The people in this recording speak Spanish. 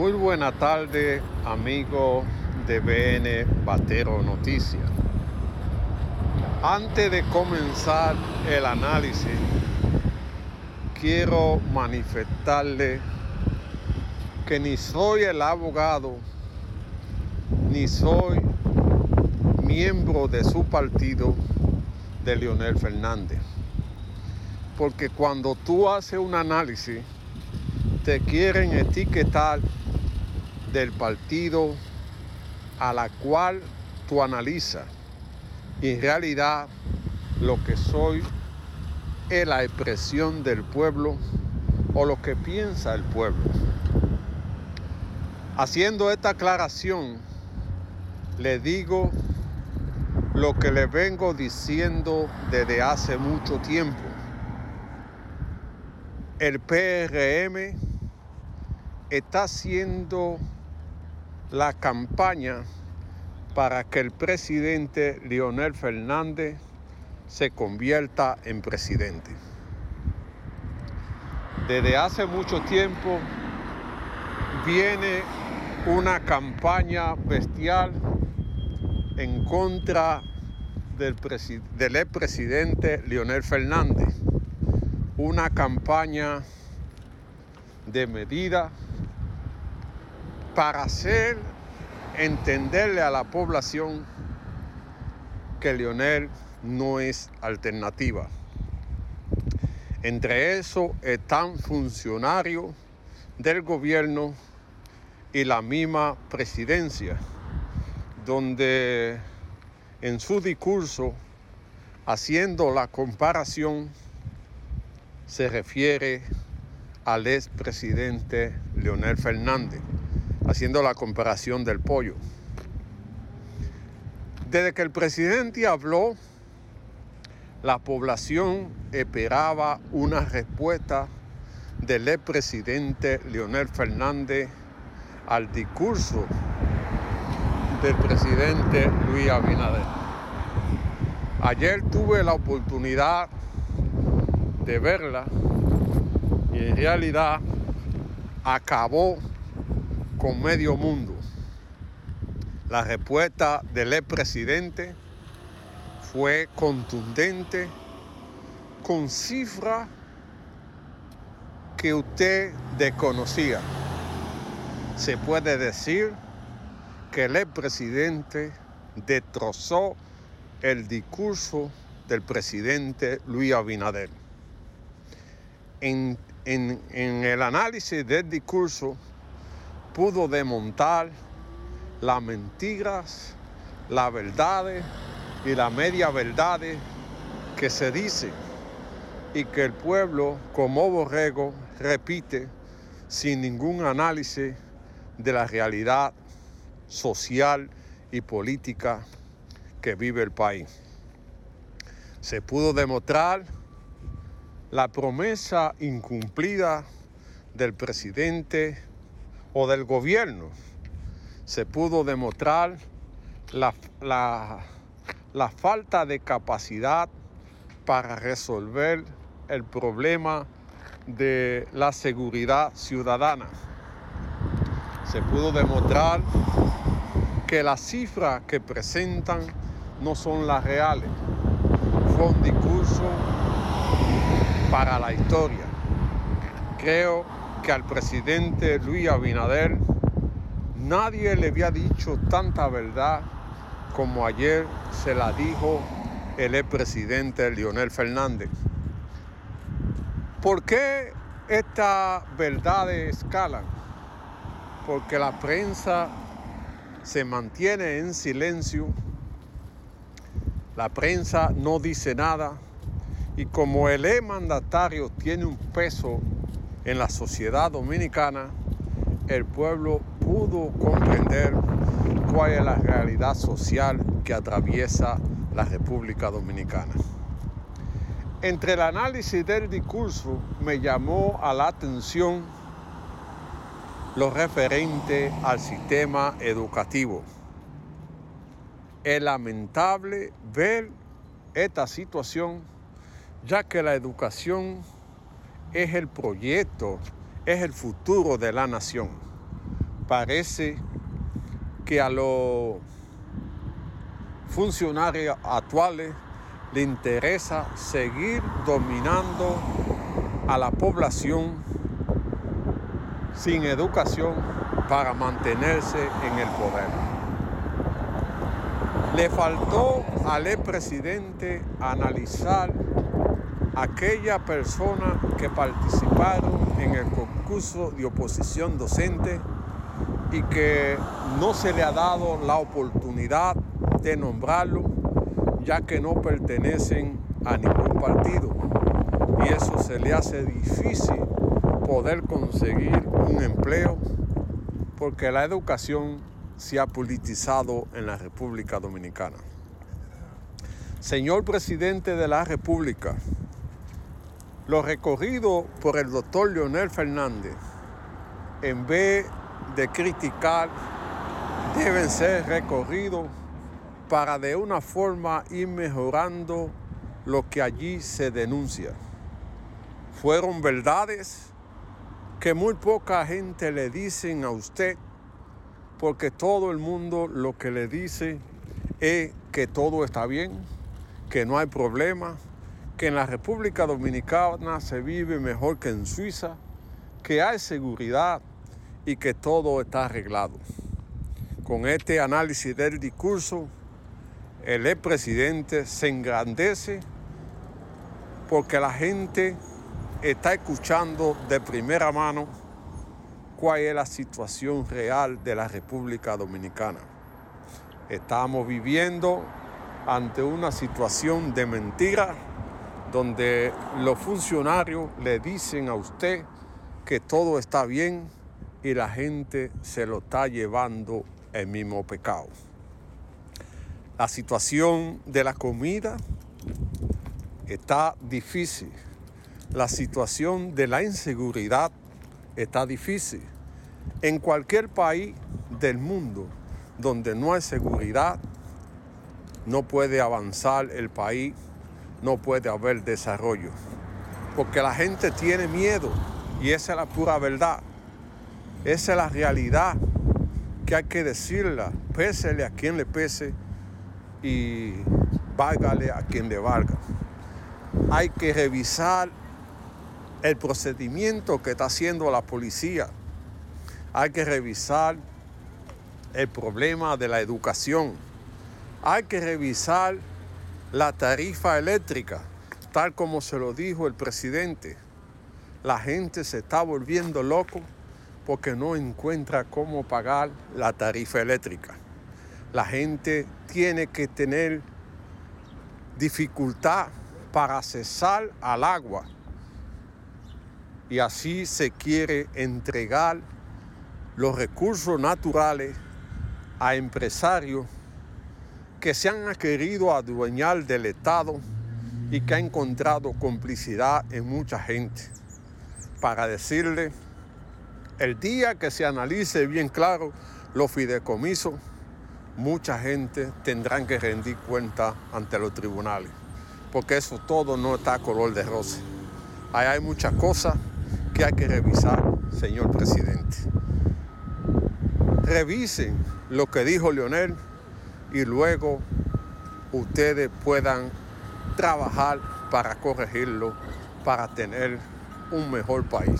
Muy buena tarde, amigo de BN Batero Noticias. Antes de comenzar el análisis, quiero manifestarle que ni soy el abogado, ni soy miembro de su partido de Leonel Fernández. Porque cuando tú haces un análisis, te quieren etiquetar del partido a la cual tú analizas. Y en realidad lo que soy es la expresión del pueblo o lo que piensa el pueblo. Haciendo esta aclaración, le digo lo que le vengo diciendo desde hace mucho tiempo. El PRM está haciendo la campaña para que el presidente Leonel Fernández se convierta en presidente. Desde hace mucho tiempo viene una campaña bestial en contra del, del expresidente Leonel Fernández. Una campaña de medida para hacer entenderle a la población que Leonel no es alternativa. Entre eso están funcionarios del gobierno y la misma presidencia, donde en su discurso, haciendo la comparación, se refiere al expresidente Leonel Fernández haciendo la comparación del pollo. Desde que el presidente habló, la población esperaba una respuesta del expresidente Leonel Fernández al discurso del presidente Luis Abinader. Ayer tuve la oportunidad de verla y en realidad acabó con medio mundo. La respuesta del expresidente fue contundente, con cifras que usted desconocía. Se puede decir que el expresidente destrozó el discurso del presidente Luis Abinader. En, en, en el análisis del discurso, pudo desmontar las mentiras, las verdades y las media verdades que se dicen y que el pueblo como borrego repite sin ningún análisis de la realidad social y política que vive el país. Se pudo demostrar la promesa incumplida del presidente o del gobierno, se pudo demostrar la, la, falta de capacidad para resolver el problema de la seguridad ciudadana. Se pudo demostrar que las cifras que presentan no son las reales. Fue un discurso para la historia. Creo que al presidente Luis Abinader nadie le había dicho tanta verdad como ayer se la dijo el expresidente Leonel Fernández. ¿Por qué estas verdades escalan? Porque la prensa se mantiene en silencio, la prensa no dice nada y como el e mandatario tiene un peso en la sociedad dominicana, el pueblo pudo comprender cuál es la realidad social que atraviesa la República Dominicana. Entre el análisis del discurso me llamó a la atención lo referente al sistema educativo. Es lamentable ver esta situación ya que la educación es el proyecto, es el futuro de la nación. parece que a los funcionarios actuales le interesa seguir dominando a la población sin educación para mantenerse en el poder. Le faltó al presidente analizar aquella persona que participaron en el concurso de oposición docente y que no se le ha dado la oportunidad de nombrarlo ya que no pertenecen a ningún partido y eso se le hace difícil poder conseguir un empleo porque la educación se ha politizado en la República Dominicana. Señor presidente de la República, lo recorrido por el doctor Leonel Fernández, en vez de criticar, deben ser recorridos para de una forma ir mejorando lo que allí se denuncia. Fueron verdades que muy poca gente le dicen a usted, porque todo el mundo lo que le dice es que todo está bien, que no hay problema, que en la República Dominicana se vive mejor que en Suiza, que hay seguridad y que todo está arreglado. Con este análisis del discurso, el expresidente se engrandece porque la gente está escuchando de primera mano cuál es la situación real de la República Dominicana. Estamos viviendo ante una situación de mentira donde los funcionarios le dicen a usted que todo está bien y la gente se lo está llevando el mismo pecado. La situación de la comida está difícil la situación de la inseguridad está difícil. En cualquier país del mundo donde no hay seguridad, no puede avanzar el país, no puede haber desarrollo. Porque la gente tiene miedo y esa es la pura verdad. Esa es la realidad que hay que decirla, pésele a quien le pese y válgale a quien le valga. Hay que revisar el procedimiento que está haciendo la policía. Hay que revisar el problema de la educación. Hay que revisar la tarifa eléctrica, tal como se lo dijo el presidente. La gente se está volviendo loco porque no encuentra cómo pagar la tarifa eléctrica. La gente tiene que tener dificultad para accesar al agua y así se quiere entregar los recursos naturales a empresarios que se han querido adueñar del Estado y que han encontrado complicidad en mucha gente. Para decirle, el día que se analice bien claro los fideicomisos, mucha gente tendrán que rendir cuenta ante los tribunales, porque eso todo no está a color de rosa. Ahí hay muchas cosas que hay que revisar, señor presidente. Revisen lo que dijo Leonel y luego ustedes puedan trabajar para corregirlo, para tener un mejor país.